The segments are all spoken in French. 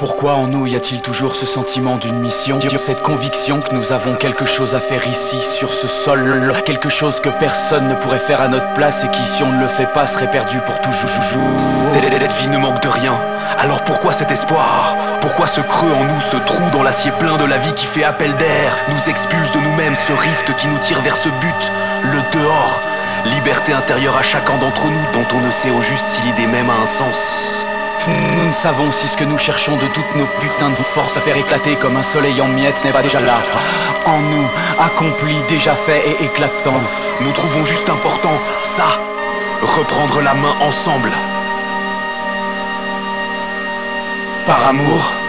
Pourquoi en nous y a-t-il toujours ce sentiment d'une mission Cette conviction que nous avons quelque chose à faire ici, sur ce sol Quelque chose que personne ne pourrait faire à notre place Et qui, si on ne le fait pas, serait perdu pour toujours? Cette vie ne manque de rien. Alors pourquoi cet espoir? Pourquoi ce creux en nous, ce trou dans l'acier plein de la vie qui fait appel d'air Nous expulse de nous-mêmes ce rift qui nous tire vers ce but, le dehors Liberté intérieure à chacun d'entre nous dont on ne sait au juste si l'idée même a un sens nous ne savons si ce que nous cherchons de toutes nos putains de forces à faire éclater comme un soleil en miettes n'est pas déjà là. En nous, accompli, déjà fait et éclatant. Nous trouvons juste important ça. Reprendre la main ensemble. Par amour.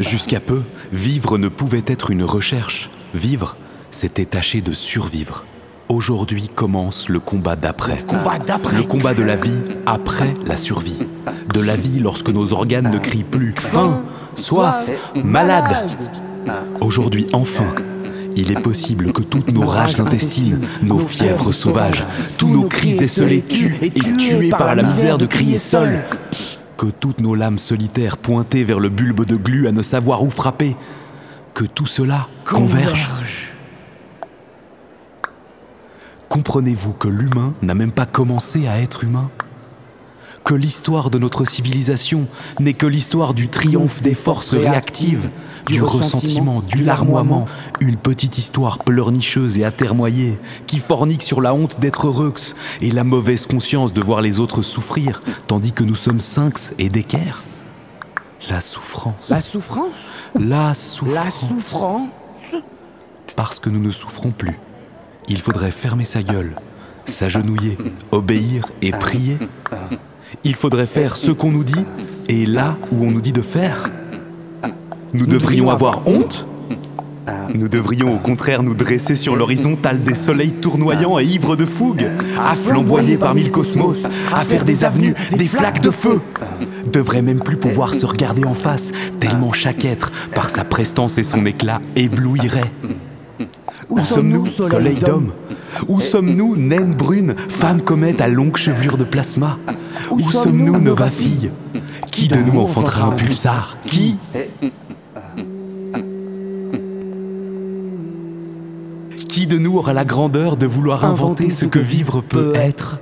Jusqu'à peu, vivre ne pouvait être une recherche. Vivre, c'était tâcher de survivre. Aujourd'hui commence le combat d'après. Le combat de la vie après la survie. De la vie lorsque nos organes ne crient plus faim, soif, malade. Aujourd'hui enfin, il est possible que toutes nos rages intestines, nos fièvres sauvages, tous nos cris esselés tuent et tués par la misère de crier seul que toutes nos lames solitaires pointées vers le bulbe de glu à ne savoir où frapper, que tout cela converge. Comprenez-vous que l'humain n'a même pas commencé à être humain? Que l'histoire de notre civilisation n'est que l'histoire du triomphe des forces réactives, du ressentiment, du larmoiement, une petite histoire pleurnicheuse et atermoyée qui fornique sur la honte d'être heureux et la mauvaise conscience de voir les autres souffrir, tandis que nous sommes cinq et d'équerre. La souffrance. La souffrance? La souffrance. La souffrance? Parce que nous ne souffrons plus. Il faudrait fermer sa gueule, s'agenouiller, obéir et prier. Il faudrait faire ce qu'on nous dit et là où on nous dit de faire. Nous devrions avoir honte nous devrions au contraire nous dresser sur l'horizontale des soleils tournoyants et ivres de fougue, à flamboyer parmi le cosmos, à faire des avenues, des flaques de feu. Devrait même plus pouvoir se regarder en face, tellement chaque être, par sa prestance et son éclat, éblouirait. Où sommes-nous, soleil d'homme Où sommes-nous, naine brune, femme comète à longue chevelure de plasma Où sommes-nous, nova fille Qui de nous enfantera un pulsar Qui Qui de nous aura la grandeur de vouloir inventer ce que vivre peut être